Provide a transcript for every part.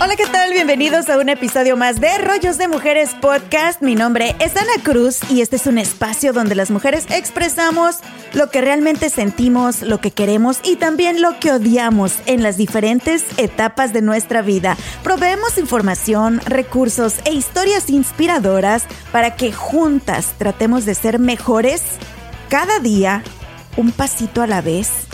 Hola, ¿qué tal? Bienvenidos a un episodio más de Rollos de Mujeres Podcast. Mi nombre es Ana Cruz y este es un espacio donde las mujeres expresamos lo que realmente sentimos, lo que queremos y también lo que odiamos en las diferentes etapas de nuestra vida. Proveemos información, recursos e historias inspiradoras para que juntas tratemos de ser mejores cada día, un pasito a la vez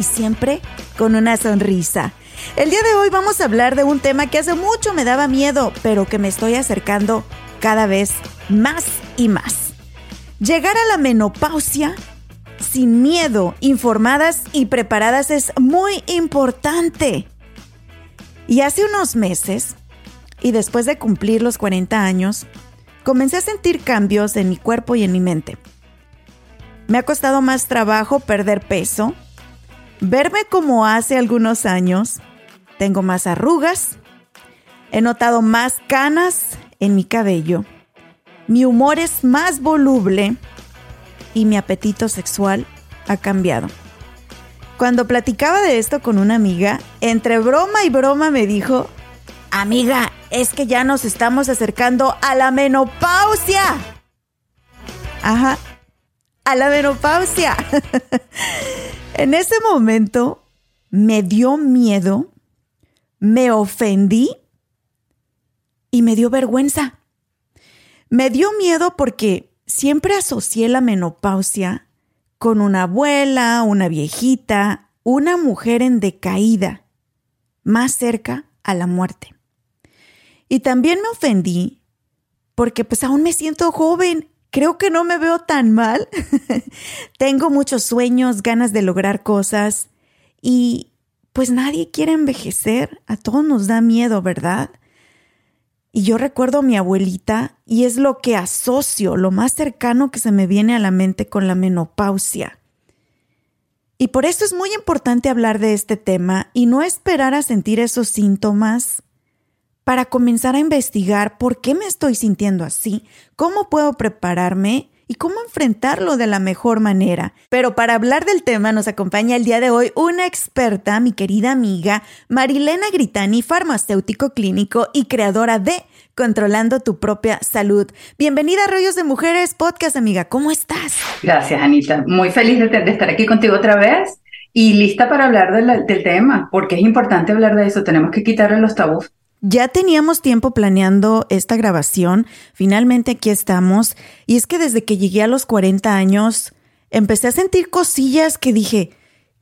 y siempre con una sonrisa. El día de hoy vamos a hablar de un tema que hace mucho me daba miedo, pero que me estoy acercando cada vez más y más. Llegar a la menopausia sin miedo, informadas y preparadas es muy importante. Y hace unos meses, y después de cumplir los 40 años, comencé a sentir cambios en mi cuerpo y en mi mente. Me ha costado más trabajo perder peso, verme como hace algunos años, tengo más arrugas, he notado más canas en mi cabello, mi humor es más voluble y mi apetito sexual ha cambiado. Cuando platicaba de esto con una amiga, entre broma y broma me dijo, amiga, es que ya nos estamos acercando a la menopausia. Ajá, a la menopausia. en ese momento me dio miedo me ofendí y me dio vergüenza. Me dio miedo porque siempre asocié la menopausia con una abuela, una viejita, una mujer en decaída, más cerca a la muerte. Y también me ofendí porque pues aún me siento joven, creo que no me veo tan mal, tengo muchos sueños, ganas de lograr cosas y, pues nadie quiere envejecer, a todos nos da miedo, ¿verdad? Y yo recuerdo a mi abuelita y es lo que asocio, lo más cercano que se me viene a la mente con la menopausia. Y por eso es muy importante hablar de este tema y no esperar a sentir esos síntomas para comenzar a investigar por qué me estoy sintiendo así, cómo puedo prepararme y cómo enfrentarlo de la mejor manera. Pero para hablar del tema nos acompaña el día de hoy una experta, mi querida amiga Marilena Gritani, farmacéutico clínico y creadora de Controlando tu propia salud. Bienvenida a Rollos de Mujeres Podcast, amiga. ¿Cómo estás? Gracias, Anita. Muy feliz de, estar aquí contigo otra vez y lista para hablar del tema, porque es importante hablar de eso. Tenemos que quitarle los tabús. Ya teníamos tiempo planeando esta grabación, finalmente aquí estamos, y es que desde que llegué a los 40 años empecé a sentir cosillas que dije,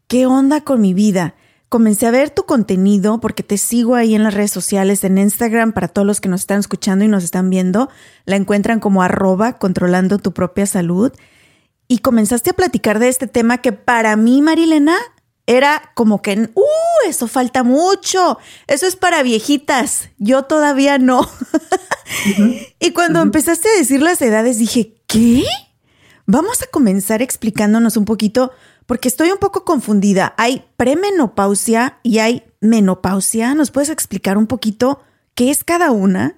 ¿qué onda con mi vida? Comencé a ver tu contenido porque te sigo ahí en las redes sociales, en Instagram, para todos los que nos están escuchando y nos están viendo, la encuentran como arroba controlando tu propia salud. Y comenzaste a platicar de este tema que para mí, Marilena, era como que, ¡uh! Eso falta mucho. Eso es para viejitas. Yo todavía no. Y cuando empezaste a decir las edades, dije, ¿qué? Vamos a comenzar explicándonos un poquito, porque estoy un poco confundida. Hay premenopausia y hay menopausia. ¿Nos puedes explicar un poquito qué es cada una?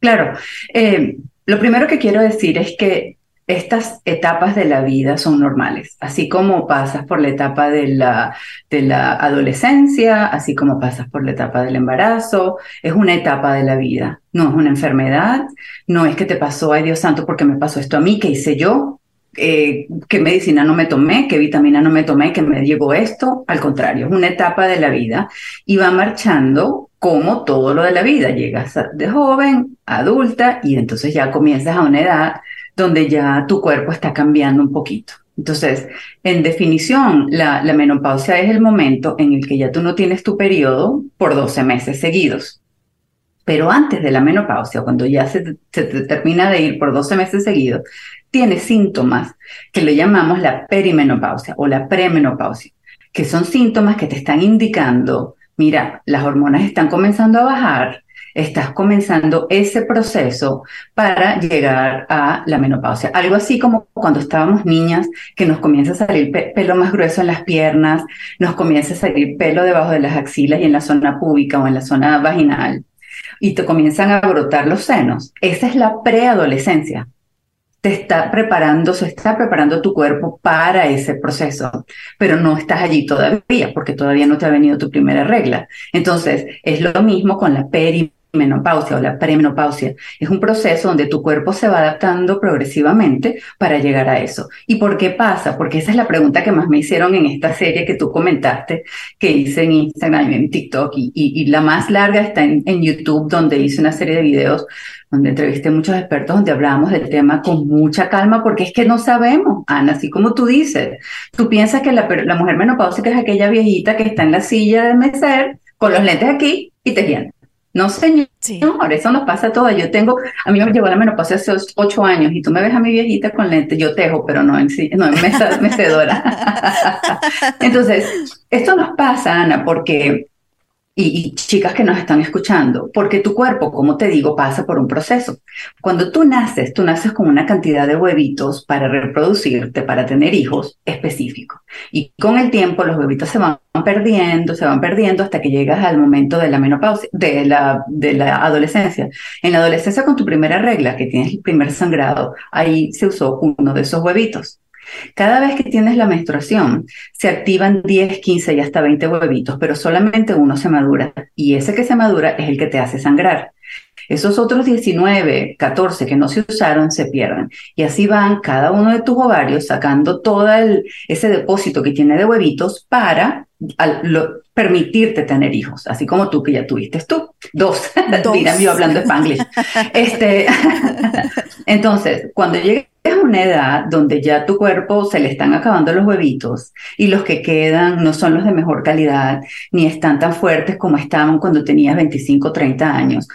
Claro. Eh, lo primero que quiero decir es que estas etapas de la vida son normales, así como pasas por la etapa de la, de la adolescencia, así como pasas por la etapa del embarazo, es una etapa de la vida, no es una enfermedad, no es que te pasó, ay Dios santo, porque me pasó esto a mí, ¿qué hice yo? Eh, ¿Qué medicina no me tomé? ¿Qué vitamina no me tomé? ¿Que me llegó esto? Al contrario, es una etapa de la vida y va marchando como todo lo de la vida. Llegas de joven, adulta y entonces ya comienzas a una edad donde ya tu cuerpo está cambiando un poquito. Entonces, en definición, la, menopausia es el momento en el que ya tú no tienes tu periodo por 12 meses seguidos. Pero antes de la menopausia, cuando ya se, termina de ir por 12 meses seguidos, tiene síntomas que le llamamos la perimenopausia o la premenopausia, que son síntomas que te están indicando, mira, las hormonas están comenzando a bajar, estás comenzando ese proceso para llegar a la menopausia. Algo así como cuando estábamos niñas, que nos comienza a salir pelo más grueso en las piernas, nos comienza a salir pelo debajo de las axilas y en la zona púbica o en la zona vaginal, y te comienzan a brotar los senos. Esa es la preadolescencia te está preparando, se está preparando tu cuerpo para ese proceso, pero no estás allí todavía porque todavía no te ha venido tu primera regla. Entonces, es lo mismo con la perimenopausia o la premenopausia. Es un proceso donde tu cuerpo se va adaptando progresivamente para llegar a eso. ¿Y por qué pasa? Porque esa es la pregunta que más me hicieron en esta serie que tú comentaste, que hice en Instagram y en TikTok, y, la más larga está en, YouTube, donde hice una serie de videos donde entrevisté a muchos expertos donde hablábamos del tema con mucha calma, porque es que no sabemos, Ana, así como tú dices. Tú piensas que la, la mujer menopáusica es aquella viejita que está en la silla de meser con los lentes aquí y tejiendo. No, señor, eso nos pasa a todas. Yo tengo, a mí me llegó la menopausia hace ocho años y tú me ves a mi viejita con lentes, yo tejo, pero no en, no en mecedora. Entonces, esto nos pasa, Ana, porque y, chicas que nos están escuchando, porque tu cuerpo, como te digo, pasa por un proceso. Cuando tú naces, tú naces con una cantidad de huevitos para reproducirte, para tener hijos específicos. Y con el tiempo los huevitos se van perdiendo, se van perdiendo hasta que llegas al momento de la menopausia, de la, adolescencia. En la adolescencia con tu primera regla, que tienes el primer sangrado, ahí se usó uno de esos huevitos. Cada vez que tienes la menstruación, se activan 10, 15 y hasta 20 huevitos, pero solamente uno se madura y ese que se madura es el que te hace sangrar. Esos otros 19, 14 que no se usaron se pierden. Y así van cada uno de tus ovarios sacando todo ese depósito que tiene de huevitos para permitirte tener hijos, así como tú que ya tuviste tú. Dos. Mira, yo hablando spanglish. este, entonces, cuando llegue es una edad donde ya tu cuerpo se le están acabando los huevitos y los que quedan no son los de mejor calidad ni están tan fuertes como estaban cuando tenías 25 o 30 años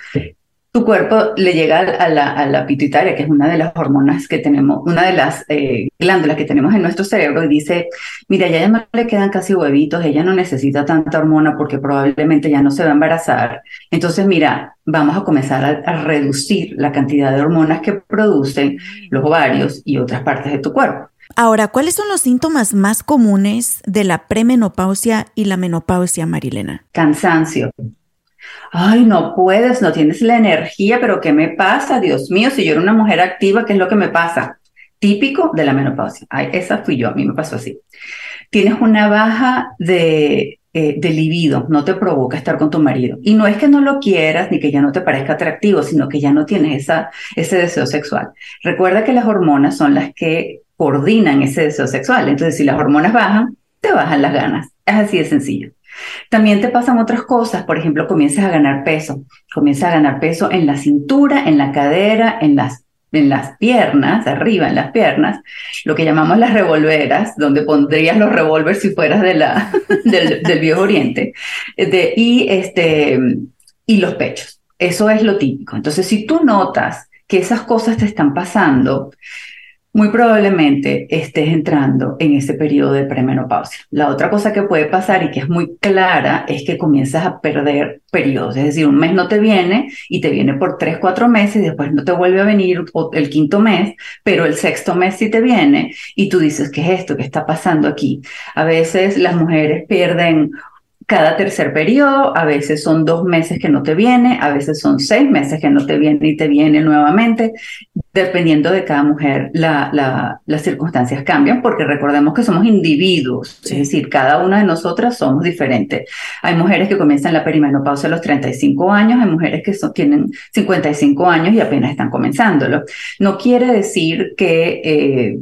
tu cuerpo le llega a la, a la, pituitaria, que es una de las hormonas que tenemos, una de las eh, glándulas que tenemos en nuestro cerebro, y dice, mira, ya, ya no le quedan casi huevitos, ella no necesita tanta hormona porque probablemente ya no se va a embarazar. Entonces, mira, vamos a comenzar a, a reducir la cantidad de hormonas que producen los ovarios y otras partes de tu cuerpo. Ahora, ¿cuáles son los síntomas más comunes de la premenopausia y la menopausia, Marilena? Cansancio, ay, no puedes, no tienes la energía, pero ¿qué me pasa? Dios mío, si yo era una mujer activa, ¿qué es lo que me pasa? Típico de la menopausia. Ay, esa fui yo, a mí me pasó así. Tienes una baja de, eh, de libido, no te provoca estar con tu marido. Y no es que no lo quieras ni que ya no te parezca atractivo, sino que ya no tienes esa, ese deseo sexual. Recuerda que las hormonas son las que coordinan ese deseo sexual. Entonces, si las hormonas bajan, te bajan las ganas. Es así de sencillo. También te pasan otras cosas, por ejemplo, comienzas a ganar peso, comienzas a ganar peso en la cintura, en la cadera, en las, en las piernas, arriba en las piernas, lo que llamamos las revolveras, donde pondrías los revólveres si fueras de la, del, del viejo oriente, y, este, y los pechos. Eso es lo típico. Entonces, si tú notas que esas cosas te están pasando, muy probablemente estés entrando en ese periodo de premenopausia. La otra cosa que puede pasar y que es muy clara es que comienzas a perder periodos, es decir, un mes no te viene y te viene por tres, cuatro meses y después no te vuelve a venir el quinto mes, pero el sexto mes sí te viene y tú dices, ¿qué es esto? ¿Qué está pasando aquí? A veces las mujeres pierden cada tercer periodo, a veces son dos meses que no te viene, a veces son seis meses que no te viene y te viene nuevamente, dependiendo de cada mujer, la, las circunstancias cambian porque recordemos que somos individuos, es decir, cada una de nosotras somos diferentes. Hay mujeres que comienzan la perimenopausia a los 35 años, hay mujeres que tienen 55 años y apenas están comenzándolo. No quiere decir que... Eh,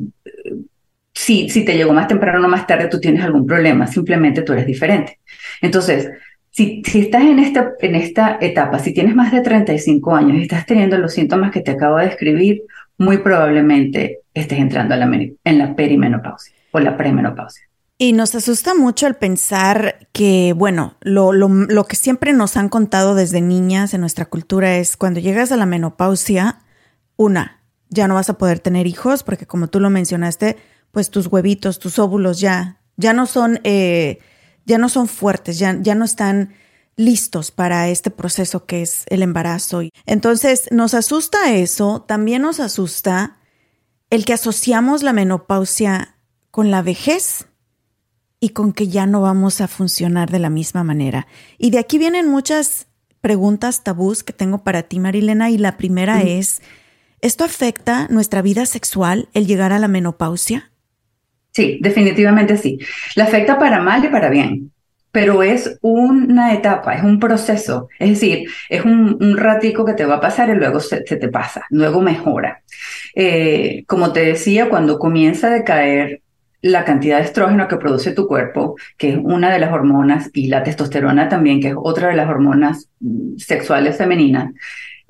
si, si te llegó más temprano o más tarde, tú tienes algún problema, simplemente tú eres diferente. Entonces, si, si estás en esta, en esta etapa, si tienes más de 35 años y estás teniendo los síntomas que te acabo de describir, muy probablemente estés entrando en la perimenopausia o la premenopausia. Y nos asusta mucho el pensar que, bueno, lo, lo, lo, que siempre nos han contado desde niñas en nuestra cultura es cuando llegas a la menopausia, una, ya no vas a poder tener hijos porque como tú lo mencionaste, pues tus huevitos, tus óvulos ya, ya no son, eh, ya no son fuertes, ya, ya no están listos para este proceso que es el embarazo. Entonces, nos asusta eso, también nos asusta el que asociamos la menopausia con la vejez y con que ya no vamos a funcionar de la misma manera. Y de aquí vienen muchas preguntas tabús que tengo para ti, Marilena, y la primera es, ¿esto afecta nuestra vida sexual, el llegar a la menopausia? Sí, definitivamente sí. La afecta para mal y para bien, pero es una etapa, es un proceso, es decir, es un, ratico que te va a pasar y luego se, te pasa, luego mejora. Eh, como te decía, cuando comienza a decaer la cantidad de estrógeno que produce tu cuerpo, que es una de las hormonas, y la testosterona también, que es otra de las hormonas mm, sexuales femeninas,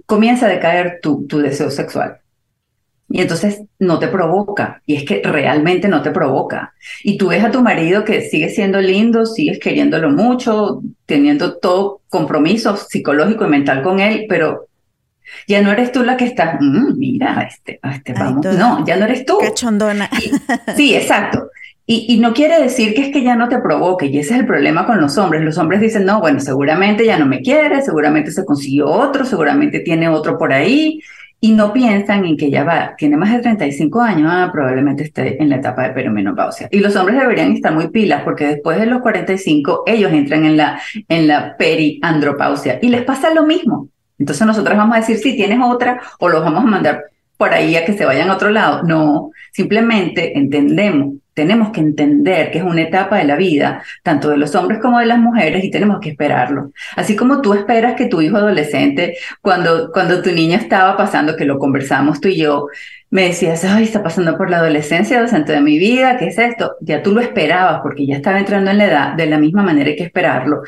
comienza a decaer tu, tu deseo sexual. Y entonces no te provoca, y es que realmente no te provoca. Y tú ves a tu marido que sigue siendo lindo, sigues queriéndolo mucho, teniendo todo compromiso psicológico y mental con él, pero ya no eres tú la que estás, mm, mira, este, este vamos. no, ya no eres tú. Cachondona. sí, exacto. Y, y, no quiere decir que es que ya no te provoque, y ese es el problema con los hombres. Los hombres dicen, no, bueno, seguramente ya no me quiere, seguramente se consiguió otro, seguramente tiene otro por ahí, y no piensan en que ya va, tiene más de 35 años, ah, probablemente esté en la etapa de perimenopausia. Y los hombres deberían estar muy pilas porque después de los 45 ellos entran en la, en la periandropausia y les pasa lo mismo. Entonces nosotros vamos a decir, si tienes otra, o los vamos a mandar por ahí a que se vayan a otro lado. No, simplemente entendemos, tenemos que entender que es una etapa de la vida, tanto de los hombres como de las mujeres, y tenemos que esperarlo. Así como tú esperas que tu hijo adolescente, cuando, cuando tu niña estaba pasando, que lo conversamos tú y yo, me decías, ay, está pasando por la adolescencia, docente de mi vida, ¿qué es esto? Ya tú lo esperabas porque ya estaba entrando en la edad, de la misma manera hay que esperarlo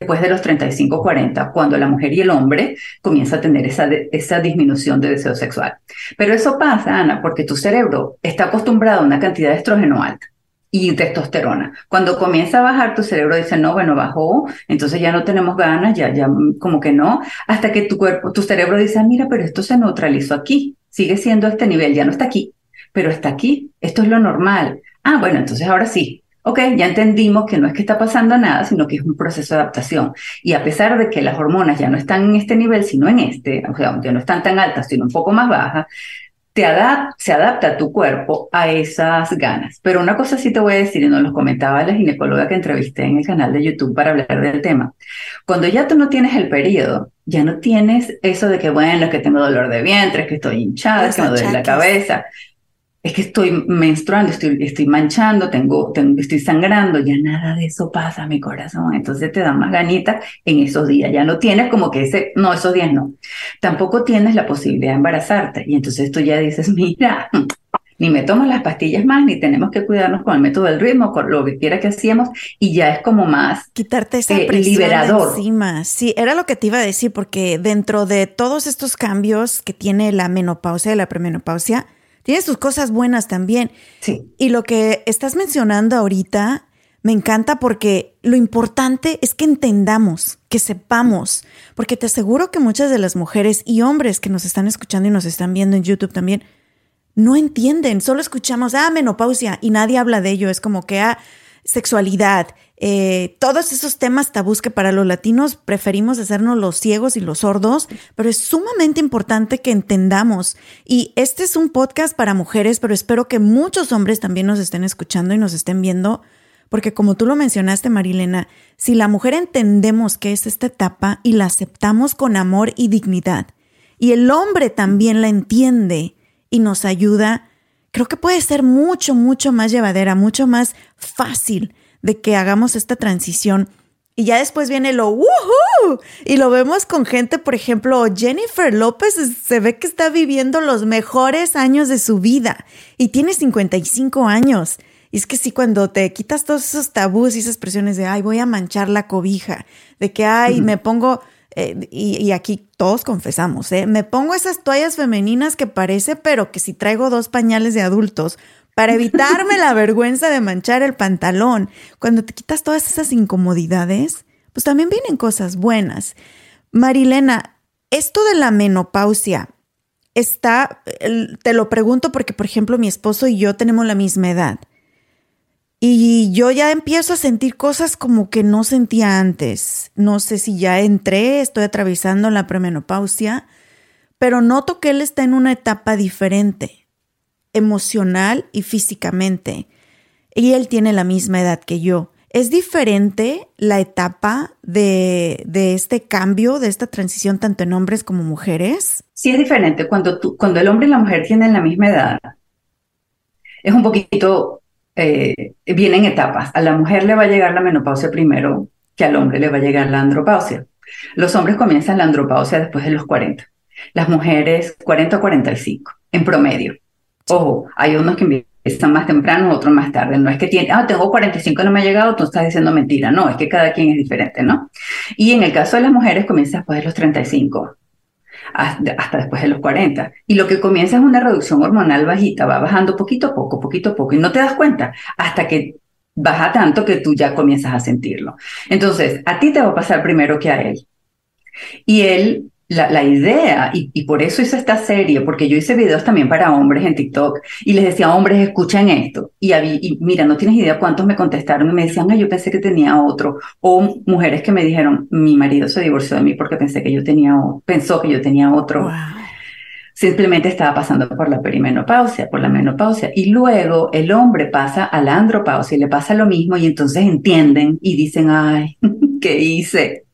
después de los 35, 40, cuando la mujer y el hombre comienza a tener esa, esa disminución de deseo sexual. Pero eso pasa, Ana, porque tu cerebro está acostumbrado a una cantidad de estrógeno alta y testosterona. Cuando comienza a bajar, tu cerebro dice, no, bueno, bajó, entonces ya no tenemos ganas, ya, ya, como que no, hasta que tu cuerpo, tu cerebro dice, ah, mira, pero esto se neutralizó aquí, sigue siendo este nivel, ya no está aquí, pero está aquí, esto es lo normal. Ah, bueno, entonces ahora sí, Ok, ya entendimos que no es que está pasando nada, sino que es un proceso de adaptación. Y a pesar de que las hormonas ya no están en este nivel, sino en este, o sea, ya no están tan altas, sino un poco más bajas, te se adapta tu cuerpo a esas ganas. Pero una cosa sí te voy a decir, y nos lo comentaba la ginecóloga que entrevisté en el canal de YouTube para hablar del tema. Cuando ya tú no tienes el periodo, ya no tienes eso de que, bueno, es que tengo dolor de vientre, es que estoy hinchada, es que me duele la cabeza es que estoy menstruando, estoy, estoy manchando, tengo, tengo, estoy sangrando, ya nada de eso pasa, mi corazón. Entonces te da más ganitas en esos días. Ya no tienes como que ese, no, esos días no. Tampoco tienes la posibilidad de embarazarte. Y entonces tú ya dices, mira, ni me tomo las pastillas más, ni tenemos que cuidarnos con el método del ritmo, con lo que quiera que hacíamos, y ya es como más quitarte esa eh, presión liberador. encima. Sí, era lo que te iba a decir, porque dentro de todos estos cambios que tiene la menopausia y la premenopausia, tiene sus cosas buenas también. Sí. Y lo que estás mencionando ahorita me encanta porque lo importante es que entendamos, que sepamos, porque te aseguro que muchas de las mujeres y hombres que nos están escuchando y nos están viendo en YouTube también no entienden, solo escuchamos, ah, menopausia y nadie habla de ello, es como que, ah, sexualidad, eh, todos esos temas tabús que para los latinos preferimos hacernos los ciegos y los sordos, pero es sumamente importante que entendamos. Y este es un podcast para mujeres, pero espero que muchos hombres también nos estén escuchando y nos estén viendo, porque como tú lo mencionaste, Marilena, si la mujer entendemos que es esta etapa y la aceptamos con amor y dignidad, y el hombre también la entiende y nos ayuda, creo que puede ser mucho, mucho más llevadera, mucho más fácil de que hagamos esta transición. Y ya después viene lo ¡Woohoo! Y lo vemos con gente, por ejemplo, Jennifer López se ve que está viviendo los mejores años de su vida y tiene 55 años. Y es que sí, cuando te quitas todos esos tabús y esas presiones de, ay, voy a manchar la cobija, de que, ay, me pongo, eh, y, y, aquí todos confesamos, ¿eh? me pongo esas toallas femeninas que parece, pero que si traigo dos pañales de adultos para evitarme la vergüenza de manchar el pantalón. Cuando te quitas todas esas incomodidades, pues también vienen cosas buenas. Marilena, esto de la menopausia, está, te lo pregunto porque, por ejemplo, mi esposo y yo tenemos la misma edad. Y yo ya empiezo a sentir cosas como que no sentía antes. No sé si ya entré, estoy atravesando la premenopausia, pero noto que él está en una etapa diferente, emocional y físicamente. Y él tiene la misma edad que yo. ¿Es diferente la etapa de, este cambio, de esta transición, tanto en hombres como mujeres? Sí, es diferente. Cuando, tú, cuando el hombre y la mujer tienen la misma edad, es un poquito eh, viene en etapas. A la mujer le va a llegar la menopausia primero que al hombre le va a llegar la andropausia. Los hombres comienzan la andropausia después de los 40. Las mujeres 40 a 45, en promedio. Ojo, hay unos que empiezan más temprano, otros más tarde. No es que tiene, ah, tengo 45 y no me ha llegado, tú estás diciendo mentira. No, es que cada quien es diferente, ¿no? Y en el caso de las mujeres comienza después de los 35 hasta después de los 40. Y lo que comienza es una reducción hormonal bajita, va bajando poquito a poco, poquito a poco, y no te das cuenta hasta que baja tanto que tú ya comienzas a sentirlo. Entonces, a ti te va a pasar primero que a él. Y él la, idea, y, por eso hice esta serie, porque yo hice videos también para hombres en TikTok y les decía, hombres, escuchen esto. Y, y mira, no tienes idea cuántos me contestaron y me decían, yo pensé que tenía otro. O mujeres que me dijeron, mi marido se divorció de mí porque pensé que yo tenía, pensó que yo tenía otro. Simplemente estaba pasando por la perimenopausia, por la menopausia. Y luego el hombre pasa a la andropausia y le pasa lo mismo y entonces entienden y dicen, ay, ¿qué hice?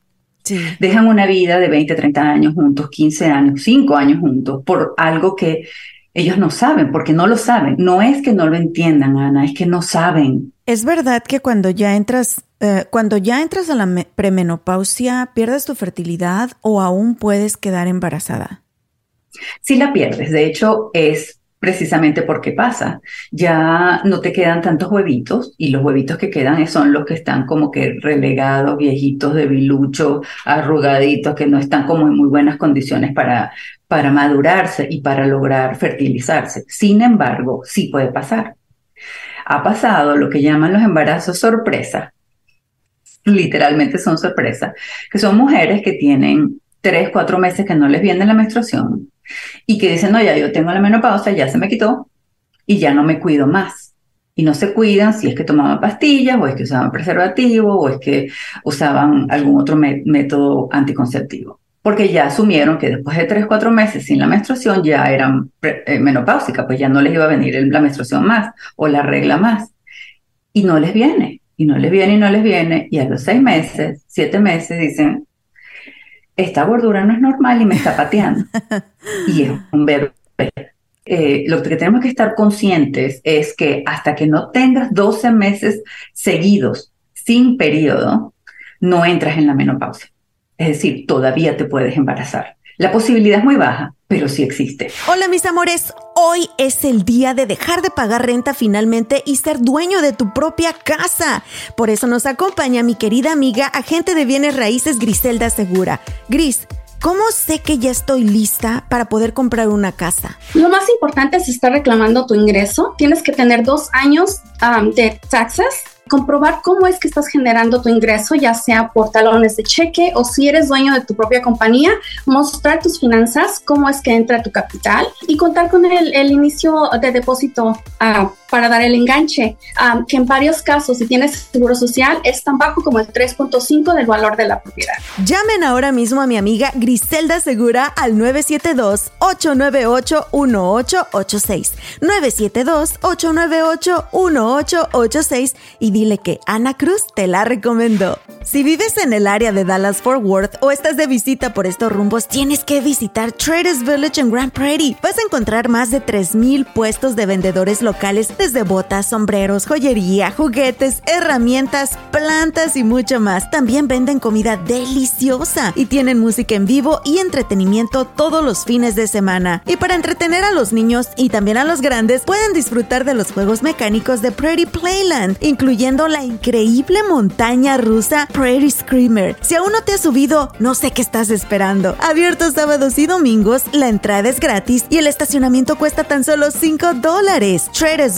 Dejan una vida de 20, 30 años juntos, 15 años, 5 años juntos, por algo que ellos no saben, porque no lo saben. No es que no lo entiendan, Ana, es que no saben. Es verdad que cuando ya entras, eh, cuando ya entras a la premenopausia, pierdes tu fertilidad o aún puedes quedar embarazada. Sí la pierdes. De hecho, es precisamente porque pasa. Ya no te quedan tantos huevitos y los huevitos que quedan son los que están como que relegados, viejitos, debiluchos, arrugaditos, que no están como en muy buenas condiciones para, para madurarse y para lograr fertilizarse. Sin embargo, sí puede pasar. Ha pasado lo que llaman los embarazos sorpresa. Literalmente son sorpresa, que son mujeres que tienen tres, cuatro meses que no les viene la menstruación y que dicen, no, ya yo tengo la menopausia, ya se me quitó y ya no me cuido más. Y no se cuidan si es que tomaban pastillas o es que usaban preservativo o es que usaban algún otro método anticonceptivo. Porque ya asumieron que después de tres, cuatro meses sin la menstruación ya eran eh, menopáusicas, pues ya no les iba a venir la menstruación más o la regla más. Y no les viene, y no les viene, y no les viene. Y a los seis meses, siete meses dicen, esta gordura no es normal y me está pateando. y es un bebé. Eh, lo que tenemos que estar conscientes es que hasta que no tengas 12 meses seguidos sin periodo, no entras en la menopausia. Es decir, todavía te puedes embarazar. La posibilidad es muy baja, pero sí existe. Hola mis amores, hoy es el día de dejar de pagar renta finalmente y ser dueño de tu propia casa. Por eso nos acompaña mi querida amiga, agente de bienes raíces Griselda Segura. Gris, ¿Cómo sé que ya estoy lista para poder comprar una casa? Lo más importante es estar reclamando tu ingreso. Tienes que tener dos años de taxes comprobar cómo es que estás generando tu ingreso, ya sea por talones de cheque o si eres dueño de tu propia compañía, mostrar tus finanzas, cómo es que entra tu capital y contar con el, inicio de depósito uh, para dar el enganche, que en varios casos, si tienes seguro social, es tan bajo como el 3.5 del valor de la propiedad. Llamen ahora mismo a mi amiga Griselda Segura al 972-898-1886. 972-898-1886 y dile que Ana Cruz te la recomendó. Si vives en el área de Dallas Fort Worth o estás de visita por estos rumbos, tienes que visitar Traders Village en Grand Prairie. Vas a encontrar más de 3.000 puestos de vendedores locales desde botas, sombreros, joyería, juguetes, herramientas, plantas y mucho más. También venden comida deliciosa y tienen música en vivo y entretenimiento todos los fines de semana. Y para entretener a los niños y también a los grandes, pueden disfrutar de los juegos mecánicos de Prairie Playland, incluyendo la increíble montaña rusa Prairie Screamer. Si aún no te has subido, no sé qué estás esperando. Abierto sábados y domingos, la entrada es gratis y el estacionamiento cuesta tan solo 5 dólares.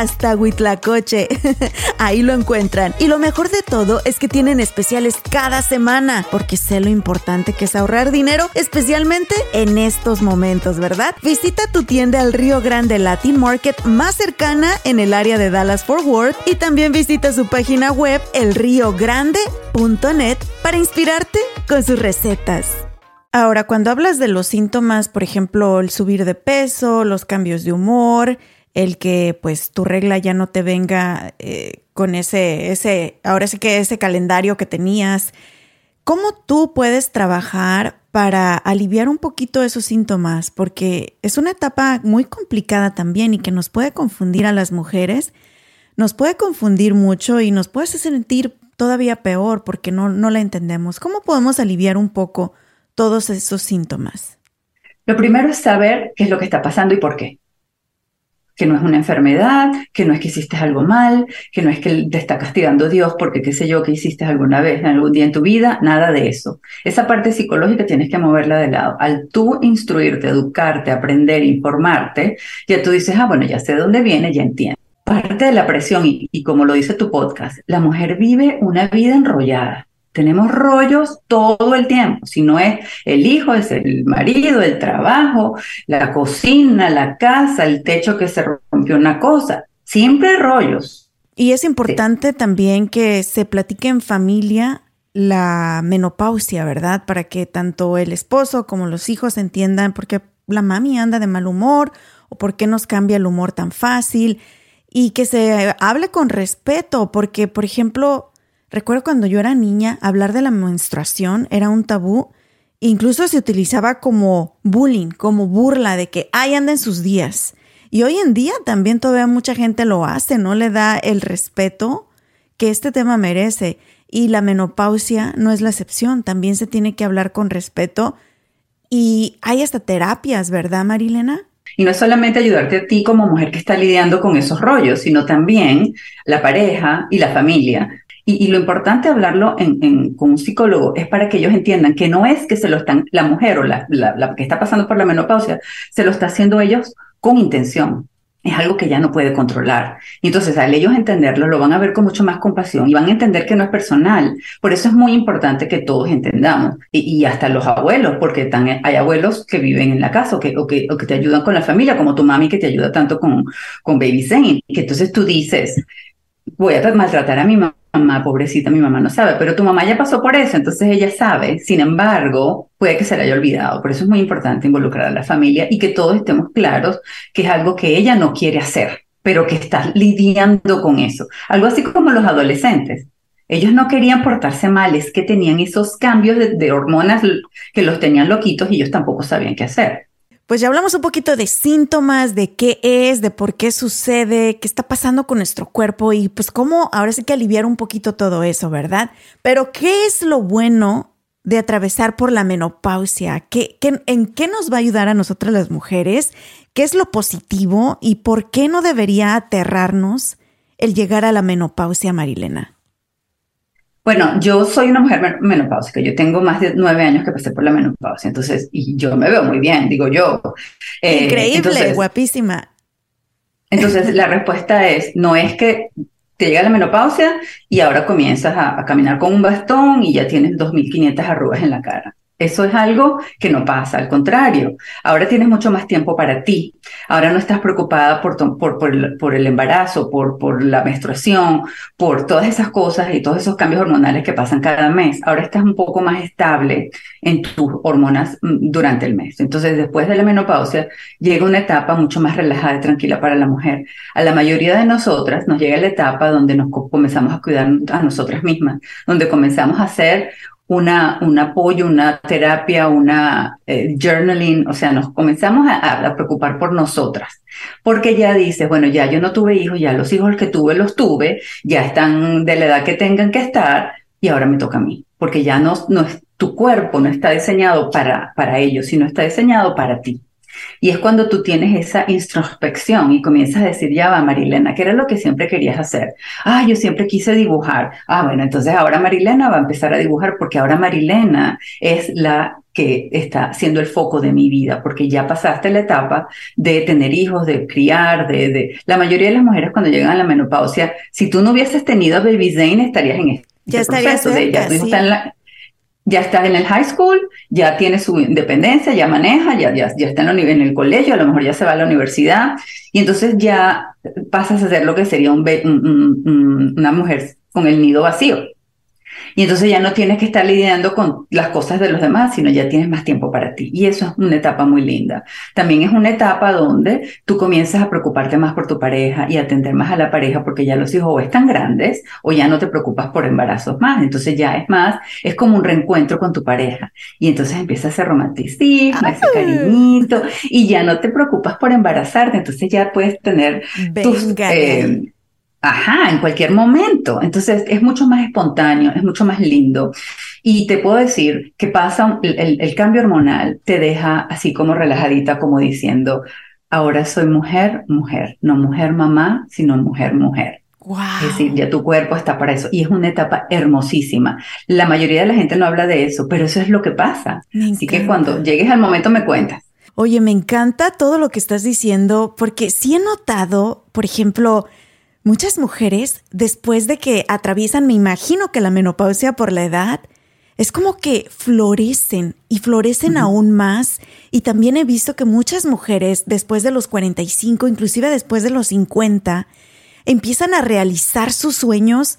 hasta huitlacoche. Ahí lo encuentran. Y lo mejor de todo es que tienen especiales cada semana, porque sé lo importante que es ahorrar dinero, especialmente en estos momentos, ¿verdad? Visita tu tienda al Río Grande Latin Market más cercana en el área de Dallas Fort Worth y también visita su página web elriogrande.net para inspirarte con sus recetas. Ahora, cuando hablas de los síntomas, por ejemplo, el subir de peso, los cambios de humor, el que pues tu regla ya no te venga eh, con ese, ese, ahora sí que ese calendario que tenías. ¿Cómo tú puedes trabajar para aliviar un poquito esos síntomas? Porque es una etapa muy complicada también y que nos puede confundir a las mujeres, nos puede confundir mucho y nos puede sentir todavía peor porque no, no la entendemos. ¿Cómo podemos aliviar un poco todos esos síntomas? Lo primero es saber qué es lo que está pasando y por qué que no es una enfermedad, que no es que hiciste algo mal, que no es que te está castigando Dios porque qué sé yo que hiciste alguna vez algún día en tu vida, nada de eso. Esa parte psicológica tienes que moverla de lado. Al tú instruirte, educarte, aprender, informarte, ya tú dices, ah, bueno, ya sé dónde viene, ya entiendo. Parte de la presión, y como lo dice tu podcast, la mujer vive una vida enrollada tenemos rollos todo el tiempo. Si no es el hijo, es el marido, el trabajo, la cocina, la casa, el techo que se rompió una cosa. Siempre rollos. Y es importante también que se platique en familia la menopausia, ¿verdad? Para que tanto el esposo como los hijos entiendan por qué la mami anda de mal humor o por qué nos cambia el humor tan fácil y que se hable con respeto, porque, por ejemplo, Recuerdo cuando yo era niña, hablar de la menstruación era un tabú. Incluso se utilizaba como bullying, como burla de que ay anda en sus días. Y hoy en día también todavía mucha gente lo hace, no le da el respeto que este tema merece. Y la menopausia no es la excepción, también se tiene que hablar con respeto. Y hay hasta terapias, ¿verdad, Marilena? Y no es solamente ayudarte a ti como mujer que está lidiando con esos rollos, sino también la pareja y la familia. Y, lo importante hablarlo en, con un psicólogo es para que ellos entiendan que no es que se lo están, la mujer o la, la, que está pasando por la menopausia, se lo está haciendo ellos con intención. Es algo que ya no puede controlar. Y entonces, al ellos entenderlo, lo van a ver con mucho más compasión y van a entender que no es personal. Por eso es muy importante que todos entendamos. Y, hasta los abuelos, porque hay abuelos que viven en la casa o que, o que, o que te ayudan con la familia, como tu mami que te ayuda tanto con, con Baby Zen. Que entonces tú dices, voy a maltratar a mi mamá mamá, pobrecita, mi mamá no sabe, pero tu mamá ya pasó por eso, entonces ella sabe. Sin embargo, puede que se le haya olvidado. Por eso es muy importante involucrar a la familia y que todos estemos claros que es algo que ella no quiere hacer, pero que está lidiando con eso. Algo así como los adolescentes. Ellos no querían portarse mal, es que tenían esos cambios de, de hormonas que los tenían loquitos y ellos tampoco sabían qué hacer. Pues ya hablamos un poquito de síntomas, de qué es, de por qué sucede, qué está pasando con nuestro cuerpo y pues cómo ahora sí que aliviar un poquito todo eso, ¿verdad? Pero ¿qué es lo bueno de atravesar por la menopausia? ¿Qué, en qué nos va a ayudar a nosotras las mujeres? ¿Qué es lo positivo y por qué no debería aterrarnos el llegar a la menopausia, Marilena? Bueno, yo soy una mujer menopáusica, yo tengo más de nueve años que pasé por la menopausia, entonces, y yo me veo muy bien, digo yo. Eh, Increíble, guapísima. Entonces, la respuesta es, no es que te llega la menopausia y ahora comienzas a, a caminar con un bastón y ya tienes 2.500 arrugas en la cara. Eso es algo que no pasa, al contrario. Ahora tienes mucho más tiempo para ti. Ahora no estás preocupada por, por, el, embarazo, por, por la menstruación, por todas esas cosas y todos esos cambios hormonales que pasan cada mes. Ahora estás un poco más estable en tus hormonas mm, durante el mes. Entonces, después de la menopausia, llega una etapa mucho más relajada y tranquila para la mujer. A la mayoría de nosotras nos llega la etapa donde nos comenzamos a cuidar a nosotras mismas, donde comenzamos a hacer una, un apoyo, una terapia, una eh, journaling, o sea, nos comenzamos a, preocupar por nosotras, porque ya dices, bueno, ya yo no tuve hijos, ya los hijos que tuve los tuve, ya están de la edad que tengan que estar, y ahora me toca a mí, porque ya no, no es, tu cuerpo no está diseñado para, para ellos, sino está diseñado para ti. Y es cuando tú tienes esa introspección y comienzas a decir, ya va, Marilena, ¿qué era lo que siempre querías hacer? Ah, yo siempre quise dibujar. Ah, bueno, entonces ahora Marilena va a empezar a dibujar porque ahora Marilena es la que está siendo el foco de mi vida, porque ya pasaste la etapa de tener hijos, de criar, de, de... La mayoría de las mujeres cuando llegan a la menopausia, si tú no hubieses tenido a Baby Zane, estarías en este ya estarías de, ya, en la, ya estás en el high school, ya tiene su independencia, ya maneja, ya, ya, ya está en, en, el colegio, a lo mejor ya se va a la universidad, y entonces ya pasas a ser lo que sería un, una mujer con el nido vacío. Y entonces ya no tienes que estar lidiando con las cosas de los demás, sino ya tienes más tiempo para ti. Y eso es una etapa muy linda. También es una etapa donde tú comienzas a preocuparte más por tu pareja y atender más a la pareja porque ya los hijos o están grandes o ya no te preocupas por embarazos más. Entonces ya es más, es como un reencuentro con tu pareja. Y entonces empieza ese romanticismo, ese cariñito y ya no te preocupas por embarazarte. Entonces ya puedes tener tus... Eh, Ajá, en cualquier momento. Entonces es mucho más espontáneo, es mucho más lindo. Y te puedo decir que pasa el, cambio hormonal, te deja así como relajadita, como diciendo, ahora soy mujer, mujer, no mujer mamá, sino mujer, mujer. Es decir, ya tu cuerpo está para eso. Y es una etapa hermosísima. La mayoría de la gente no habla de eso, pero eso es lo que pasa. Así que cuando llegues al momento me cuentas. Oye, me encanta todo lo que estás diciendo, porque sí he notado, por ejemplo, Muchas mujeres, después de que atraviesan, me imagino que la menopausia por la edad, es como que florecen y florecen aún más. Y también he visto que muchas mujeres, después de los 45, inclusive después de los 50, empiezan a realizar sus sueños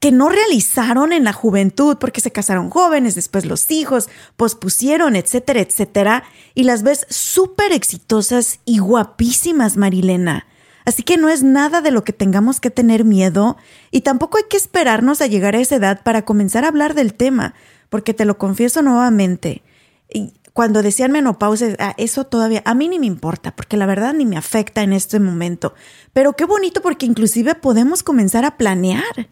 que no realizaron en la juventud porque se casaron jóvenes, después los hijos, pospusieron, etcétera, etcétera. Y las ves súper exitosas y guapísimas, Marilena. Así que no es nada de lo que tengamos que tener miedo y tampoco hay que esperarnos a llegar a esa edad para comenzar a hablar del tema, porque te lo confieso nuevamente. Cuando decían menopausia, ah, eso todavía a mí ni me importa, porque la verdad ni me afecta en este momento. Pero qué bonito porque inclusive podemos comenzar a planear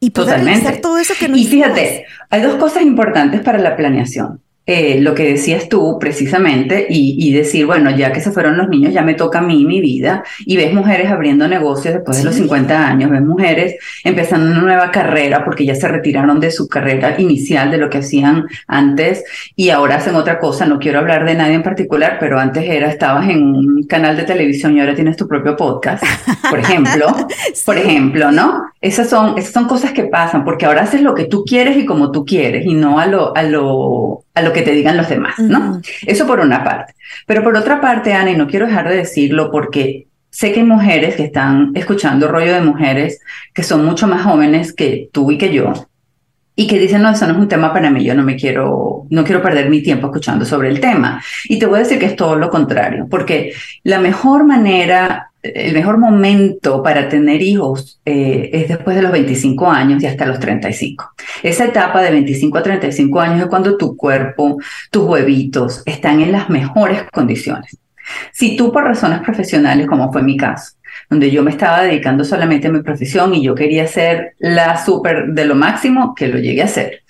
y poder hacer todo eso que no Y fíjate, hay dos cosas importantes para la planeación. Eh, lo que decías tú precisamente y, decir, bueno, ya que se fueron los niños, ya me toca a mí mi vida. Y ves mujeres abriendo negocios después de los 50 años, ves mujeres empezando una nueva carrera porque ya se retiraron de su carrera inicial, de lo que hacían antes. Y ahora hacen otra cosa, no quiero hablar de nadie en particular, pero antes era, estabas en un canal de televisión y ahora tienes tu propio podcast, por ejemplo, por ejemplo, ¿no? Esas son, esas son cosas que pasan porque ahora haces lo que tú quieres y como tú quieres y no a lo, a lo a lo que te digan los demás, ¿no? Eso por una parte. Pero por otra parte, Ana, y no quiero dejar de decirlo porque sé que hay mujeres que están escuchando rollo de mujeres que son mucho más jóvenes que tú y que yo y que dicen, no, eso no es un tema para mí, yo no me quiero, no quiero perder mi tiempo escuchando sobre el tema. Y te voy a decir que es todo lo contrario, porque la mejor manera el mejor momento para tener hijos eh, es después de los 25 años y hasta los 35. Esa etapa de 25 a 35 años es cuando tu cuerpo, tus huevitos están en las mejores condiciones. Si tú por razones profesionales, como fue mi caso, donde yo me estaba dedicando solamente a mi profesión y yo quería ser la súper de lo máximo, que lo llegué a ser.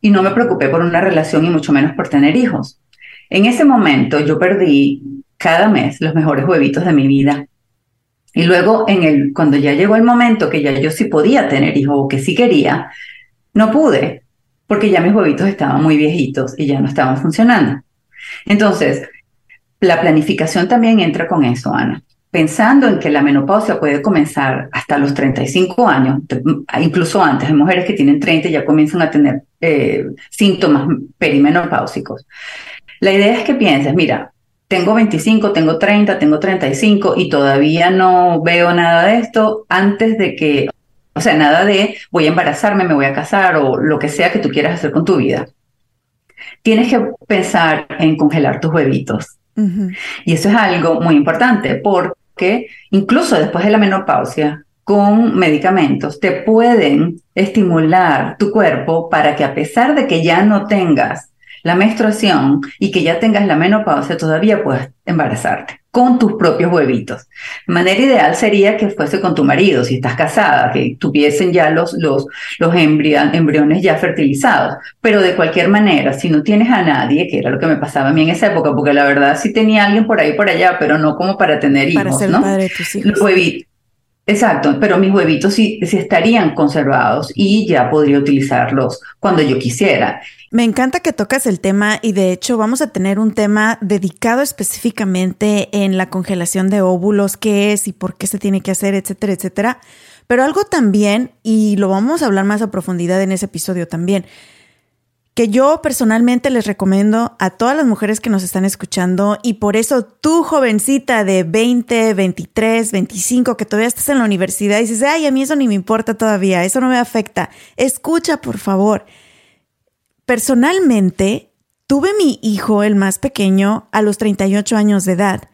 Y no me preocupé por una relación y mucho menos por tener hijos. En ese momento yo perdí cada mes los mejores huevitos de mi vida y luego, en el, cuando ya llegó el momento que ya yo sí podía tener hijos o que sí quería, no pude, porque ya mis huevitos estaban muy viejitos y ya no estaban funcionando. Entonces, la planificación también entra con eso, Ana. Pensando en que la menopausia puede comenzar hasta los 35 años, incluso antes, hay mujeres que tienen 30 y ya comienzan a tener eh, síntomas perimenopáusicos. La idea es que pienses, mira, tengo 25, tengo 30, tengo 35 y todavía no veo nada de esto antes de que, o sea, nada de voy a embarazarme, me voy a casar o lo que sea que tú quieras hacer con tu vida. Tienes que pensar en congelar tus huevitos. Y eso es algo muy importante porque incluso después de la menopausia, con medicamentos, te pueden estimular tu cuerpo para que a pesar de que ya no tengas la menstruación y que ya tengas la menopausia, todavía puedes embarazarte. con tus propios huevitos. De manera ideal sería que fuese con tu marido, si estás casada, que tuviesen ya los, los, los embriones ya fertilizados. Pero de cualquier manera, si no tienes a nadie, que era lo que me pasaba a mí en esa época, porque la verdad sí tenía alguien por ahí por allá, pero no como para tener hijos. Para ser ¿no? padre de tus hijos. Los huevitos. Exacto, pero mis huevitos sí, estarían conservados y ya podría utilizarlos cuando yo quisiera. Me encanta que tocas el tema y de hecho vamos a tener un tema dedicado específicamente en la congelación de óvulos, qué es y por qué se tiene que hacer, etcétera, etcétera. Pero algo también, y lo vamos a hablar más a profundidad en ese episodio también, que yo personalmente les recomiendo a todas las mujeres que nos están escuchando y por eso tú jovencita de 20, 23, 25 que todavía estás en la universidad y dices, ay, a mí eso ni me importa todavía, eso no me afecta. Escucha, por favor. Personalmente, tuve mi hijo, el más pequeño, a los 38 años de edad.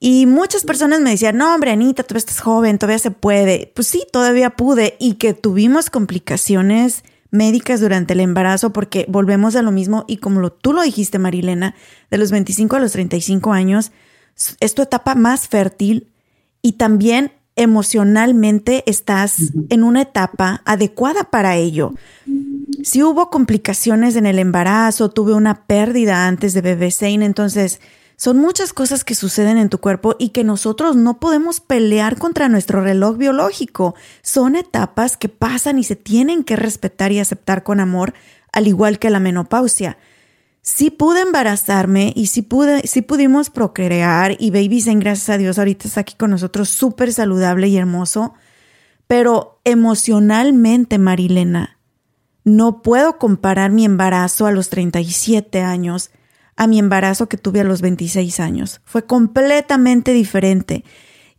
Y muchas personas me decían, no, hombre, Anita, tú estás joven, todavía se puede. Pues sí, todavía pude. Y que tuvimos complicaciones médicas durante el embarazo porque volvemos a lo mismo y como lo, tú lo dijiste, Marilena, de los 25 a los 35 años, es tu etapa más fértil y también emocionalmente estás en una etapa adecuada para ello. Si hubo complicaciones en el embarazo, tuve una pérdida antes de bebé Zane, entonces son muchas cosas que suceden en tu cuerpo y que nosotros no podemos pelear contra nuestro reloj biológico. Son etapas que pasan y se tienen que respetar y aceptar con amor, al igual que la menopausia. Sí pude embarazarme y sí, pude, pudimos procrear y Baby Zen, gracias a Dios, ahorita está aquí con nosotros súper saludable y hermoso. Pero emocionalmente, Marilena, no puedo comparar mi embarazo a los 37 años a mi embarazo que tuve a los 26 años. Fue completamente diferente.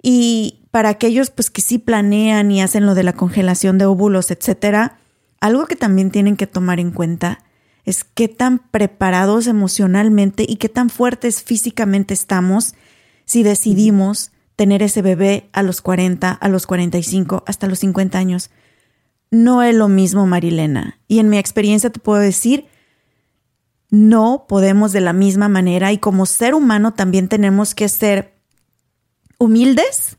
Y para aquellos pues que sí planean y hacen lo de la congelación de óvulos, etcétera, algo que también tienen que tomar en cuenta es qué tan preparados emocionalmente y qué tan fuertes físicamente estamos si decidimos tener ese bebé a los 40, a los 45, hasta los 50 años. No es lo mismo, Marilena. Y en mi experiencia te puedo decir no podemos de la misma manera y como ser humano también tenemos que ser humildes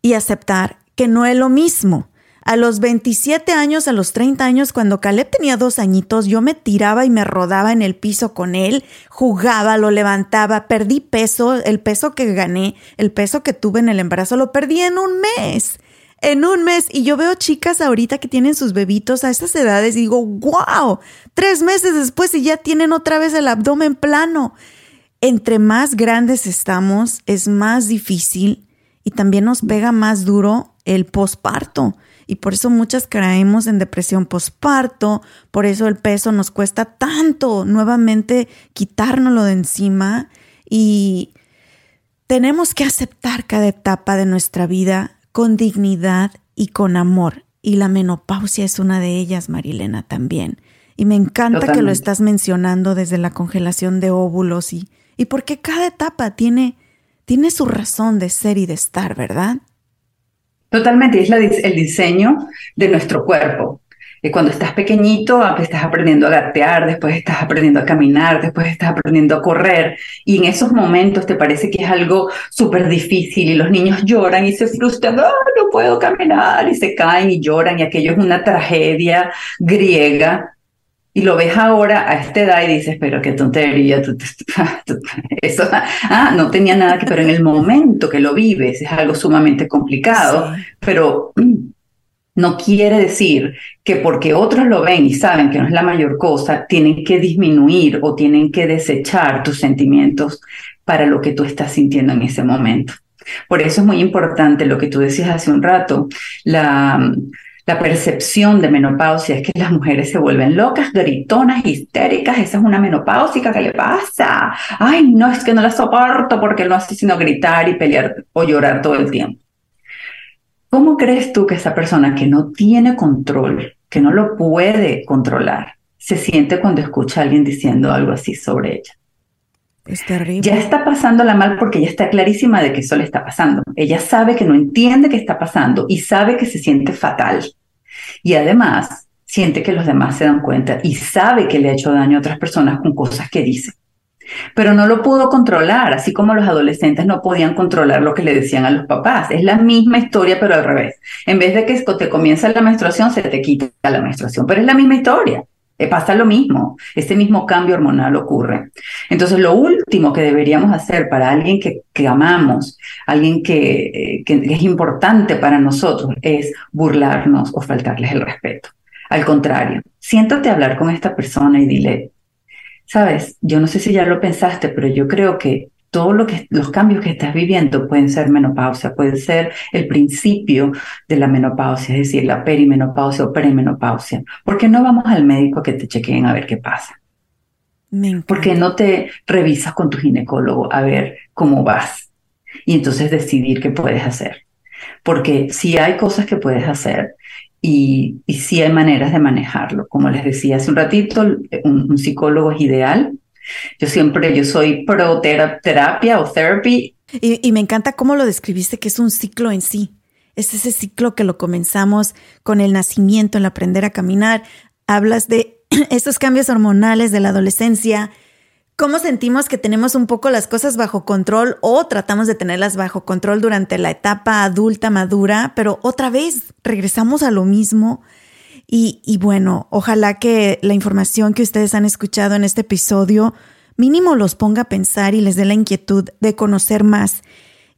y aceptar que no es lo mismo. A los 27 años, a los 30 años, cuando Caleb tenía dos añitos, yo me tiraba y me rodaba en el piso con él, jugaba, lo levantaba, perdí peso, el peso que gané, el peso que tuve en el embarazo, lo perdí en un mes en un mes. Y yo veo chicas ahorita que tienen sus bebitos a estas edades y digo, wow, tres meses después y ya tienen otra vez el abdomen plano. Entre más grandes estamos, es más difícil y también nos pega más duro el posparto. Y por eso muchas caemos en depresión posparto, por eso el peso nos cuesta tanto nuevamente quitárnoslo de encima y tenemos que aceptar cada etapa de nuestra vida con dignidad y con amor. Y la menopausia es una de ellas, Marilena, también. Y me encanta que lo estás mencionando desde la congelación de óvulos y, y porque cada etapa tiene, tiene su razón de ser y de estar, ¿verdad? Totalmente, es el diseño de nuestro cuerpo cuando estás pequeñito, estás aprendiendo a gatear, después estás aprendiendo a caminar, después estás aprendiendo a correr, y en esos momentos te parece que es algo súper difícil y los niños lloran y se frustran, no puedo caminar, y se caen y lloran, y aquello es una tragedia griega. Y lo ves ahora a esta edad y dices, pero qué tontería, eso ah, no tenía nada que, pero en el momento que lo vives es algo sumamente complicado, pero mm, no quiere decir que porque otros lo ven y saben que no es la mayor cosa, tienen que disminuir o tienen que desechar tus sentimientos para lo que tú estás sintiendo en ese momento. Por eso es muy importante lo que tú decías hace un rato, la, percepción de menopausia es que las mujeres se vuelven locas, gritonas, histéricas, esa es una menopáusica, ¿qué le pasa? Ay, no, es que no la soporto porque no hace sino gritar y pelear o llorar todo el tiempo. ¿Cómo crees tú que esa persona que no tiene control, que no lo puede controlar, se siente cuando escucha a alguien diciendo algo así sobre ella? Es terrible. Ya está pasándola mal porque ya está clarísima de que eso le está pasando. Ella sabe que no entiende qué está pasando y sabe que se siente fatal. Y además siente que los demás se dan cuenta y sabe que le ha hecho daño a otras personas con cosas que dice. Pero no lo pudo controlar, así como los adolescentes no podían controlar lo que le decían a los papás. Es la misma historia, pero al revés. En vez de que te comienza la menstruación, se te quita la menstruación, pero es la misma historia. Eh, pasa lo mismo, este mismo cambio hormonal ocurre. Entonces, lo último que deberíamos hacer para alguien que, que amamos, alguien que, eh, que es importante para nosotros, es burlarnos o faltarles el respeto. Al contrario, siéntate a hablar con esta persona y dile, sabes, yo no sé si ya lo pensaste, pero yo creo que todos lo que, los cambios que estás viviendo pueden ser menopausia, puede ser el principio de la menopausia, es decir, la perimenopausia o premenopausia. ¿Por qué no vamos al médico a que te chequeen a ver qué pasa? ¿Por qué no te revisas con tu ginecólogo a ver cómo vas? Y entonces decidir qué puedes hacer. Porque si hay cosas que puedes hacer y, y sí hay maneras de manejarlo. Como les decía hace un ratito, un, un psicólogo es ideal, yo siempre, yo soy pro terapia o therapy. Y, me encanta cómo lo describiste, que es un ciclo en sí. Es ese ciclo que lo comenzamos con el nacimiento, el aprender a caminar. Hablas de estos cambios hormonales de la adolescencia, cómo sentimos que tenemos un poco las cosas bajo control o tratamos de tenerlas bajo control durante la etapa adulta madura, pero otra vez regresamos a lo mismo y, bueno, ojalá que la información que ustedes han escuchado en este episodio mínimo los ponga a pensar y les dé la inquietud de conocer más.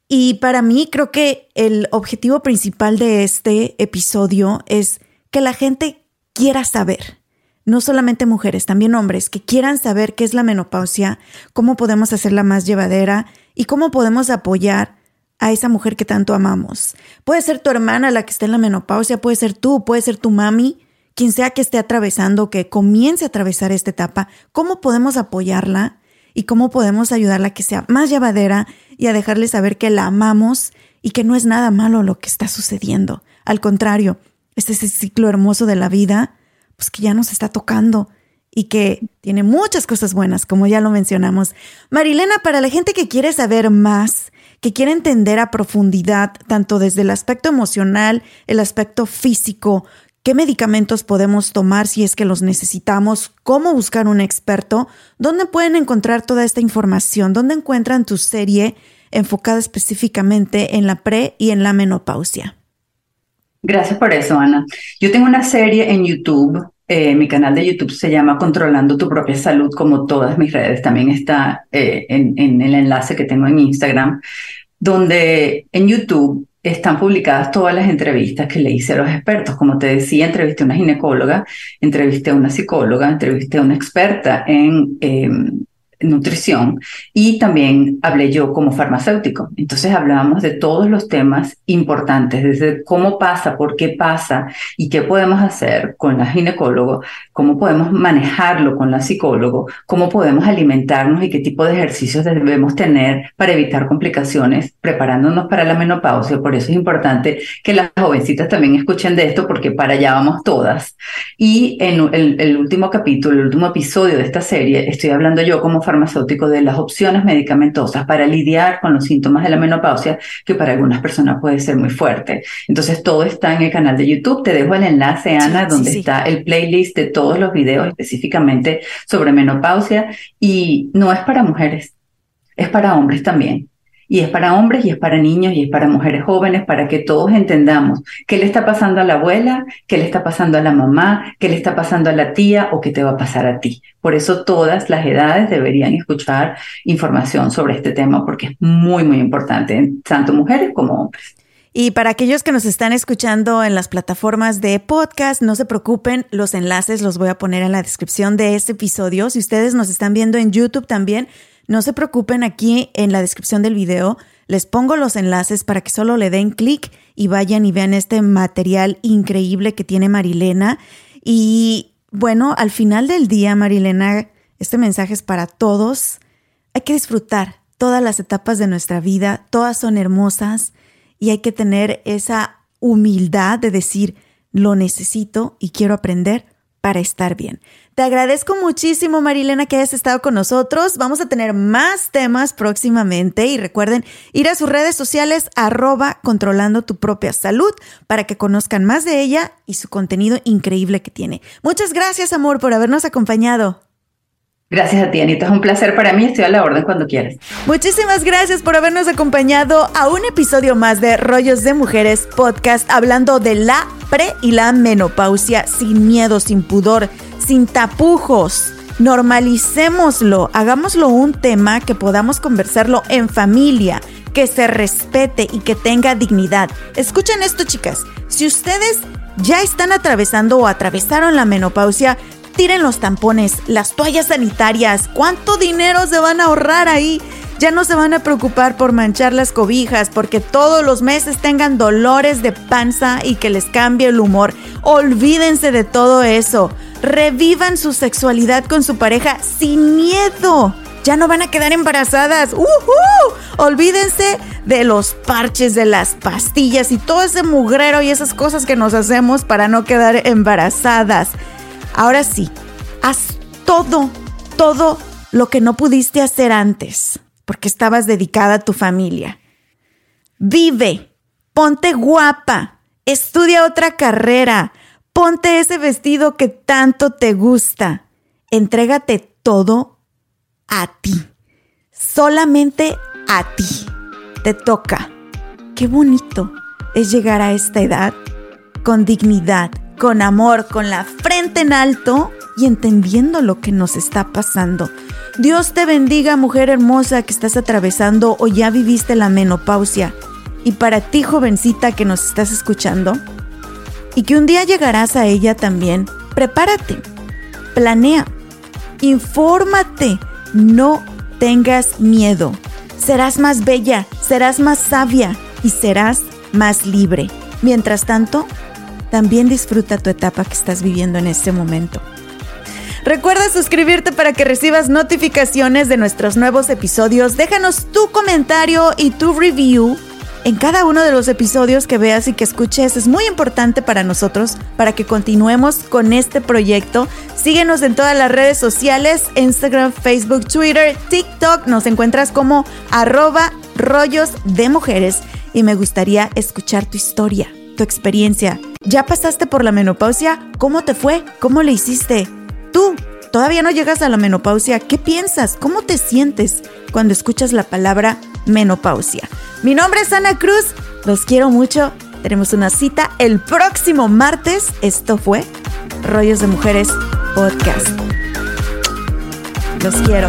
Y para mí creo que el objetivo principal de este episodio es que la gente quiera saber, no solamente mujeres, también hombres, que quieran saber qué es la menopausia, cómo podemos hacerla más llevadera y cómo podemos apoyar a esa mujer que tanto amamos. Puede ser tu hermana la que esté en la menopausia, puede ser tú, puede ser tu mami, quien sea que esté atravesando, que comience a atravesar esta etapa, cómo podemos apoyarla y cómo podemos ayudarla a que sea más llevadera y a dejarle saber que la amamos y que no es nada malo lo que está sucediendo. Al contrario, este es el ciclo hermoso de la vida, pues que ya nos está tocando y que tiene muchas cosas buenas, como ya lo mencionamos. Marilena, para la gente que quiere saber más, que quiere entender a profundidad, tanto desde el aspecto emocional, el aspecto físico, qué medicamentos podemos tomar si es que los necesitamos, cómo buscar un experto, dónde pueden encontrar toda esta información, dónde encuentran tu serie enfocada específicamente en la pre y en la menopausia. Gracias por eso, Ana. Yo tengo una serie en YouTube. Eh, mi canal de YouTube se llama Controlando tu propia salud, como todas mis redes. También está eh, en el enlace que tengo en Instagram donde en YouTube están publicadas todas las entrevistas que le hice a los expertos. Como te decía, entrevisté a una ginecóloga, entrevisté a una psicóloga, entrevisté a una experta en em, nutrición y también hablé yo como farmacéutico. Entonces hablábamos de todos los temas importantes, desde cómo pasa, por qué pasa y qué podemos hacer con la ginecólogo, cómo podemos manejarlo con la psicólogo, cómo podemos alimentarnos y qué tipo de ejercicios debemos tener para evitar complicaciones preparándonos para la menopausia. Por eso es importante que las jovencitas también escuchen de esto porque para allá vamos todas. Y en el, el último capítulo, el último episodio de esta serie, estoy hablando yo como farmacéutico de las opciones medicamentosas para lidiar con los síntomas de la menopausia, que para algunas personas puede ser muy fuerte. Entonces, todo está en el canal de YouTube. Te dejo el enlace, Ana, donde está el playlist de todos los videos específicamente sobre menopausia. Y no es para mujeres, es para hombres también. Y es para hombres y es para niños y es para mujeres jóvenes, para que todos entendamos qué le está pasando a la abuela, qué le está pasando a la mamá, qué le está pasando a la tía o qué te va a pasar a ti. Por eso todas las edades deberían escuchar información sobre este tema porque es muy, muy importante, tanto mujeres como hombres. Y para aquellos que nos están escuchando en las plataformas de podcast, no se preocupen, los enlaces los voy a poner en la descripción de este episodio. Si ustedes nos están viendo en YouTube también, no se preocupen, aquí en la descripción del video les pongo los enlaces para que solo le den clic y vayan y vean este material increíble que tiene Marilena. Y bueno, al final del día, Marilena, este mensaje es para todos. Hay que disfrutar todas las etapas de nuestra vida, todas son hermosas y hay que tener esa humildad de decir, lo necesito y quiero aprender para estar bien. Te agradezco muchísimo, Marilena, que hayas estado con nosotros. Vamos a tener más temas próximamente y recuerden ir a sus redes sociales arroba controlando tu propia salud para que conozcan más de ella y su contenido increíble que tiene. Muchas gracias, amor, por habernos acompañado. Gracias a ti, Anita. Es un placer para mí. Estoy a la orden cuando quieras. Muchísimas gracias por habernos acompañado a un episodio más de Rollos de Mujeres podcast hablando de la pre y la menopausia sin miedo, sin pudor, sin tapujos. Normalicémoslo, hagámoslo un tema que podamos conversarlo en familia, que se respete y que tenga dignidad. Escuchen esto, chicas. Si ustedes ya están atravesando o atravesaron la menopausia, tiren los tampones, las toallas sanitarias. ¿Cuánto dinero se van a ahorrar ahí? Ya no se van a preocupar por manchar las cobijas, porque todos los meses tengan dolores de panza y que les cambie el humor. Olvídense de todo eso. Revivan su sexualidad con su pareja sin miedo. Ya no van a quedar embarazadas. ¡Uhú! Olvídense de los parches, de las pastillas y todo ese mugrero y esas cosas que nos hacemos para no quedar embarazadas. Ahora sí, haz todo, todo lo que no pudiste hacer antes, porque estabas dedicada a tu familia. Vive, ponte guapa, estudia otra carrera, ponte ese vestido que tanto te gusta. Entrégate todo a ti, solamente a ti. Te toca. Qué bonito es llegar a esta edad con dignidad, con amor, con la frente en alto y entendiendo lo que nos está pasando. Dios te bendiga, mujer hermosa que estás atravesando o ya viviste la menopausia. Y para ti, jovencita que nos estás escuchando, y que un día llegarás a ella también, prepárate, planea, infórmate, no tengas miedo. Serás más bella, serás más sabia y serás más libre. Mientras tanto, también disfruta tu etapa que estás viviendo en este momento. Recuerda suscribirte para que recibas notificaciones de nuestros nuevos episodios. Déjanos tu comentario y tu review en cada uno de los episodios que veas y que escuches. Es muy importante para nosotros para que continuemos con este proyecto. Síguenos en todas las redes sociales, Instagram, Facebook, Twitter, TikTok. Nos encuentras como arroba rollos de mujeres y me gustaría escuchar tu historia, tu experiencia. ¿Ya pasaste por la menopausia? ¿Cómo te fue? ¿Cómo le hiciste? Tú, todavía no llegas a la menopausia. ¿Qué piensas? ¿Cómo te sientes cuando escuchas la palabra menopausia? Mi nombre es Ana Cruz. Los quiero mucho. Tenemos una cita el próximo martes. Esto fue Rollos de Mujeres Podcast. Los quiero.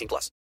18 plus.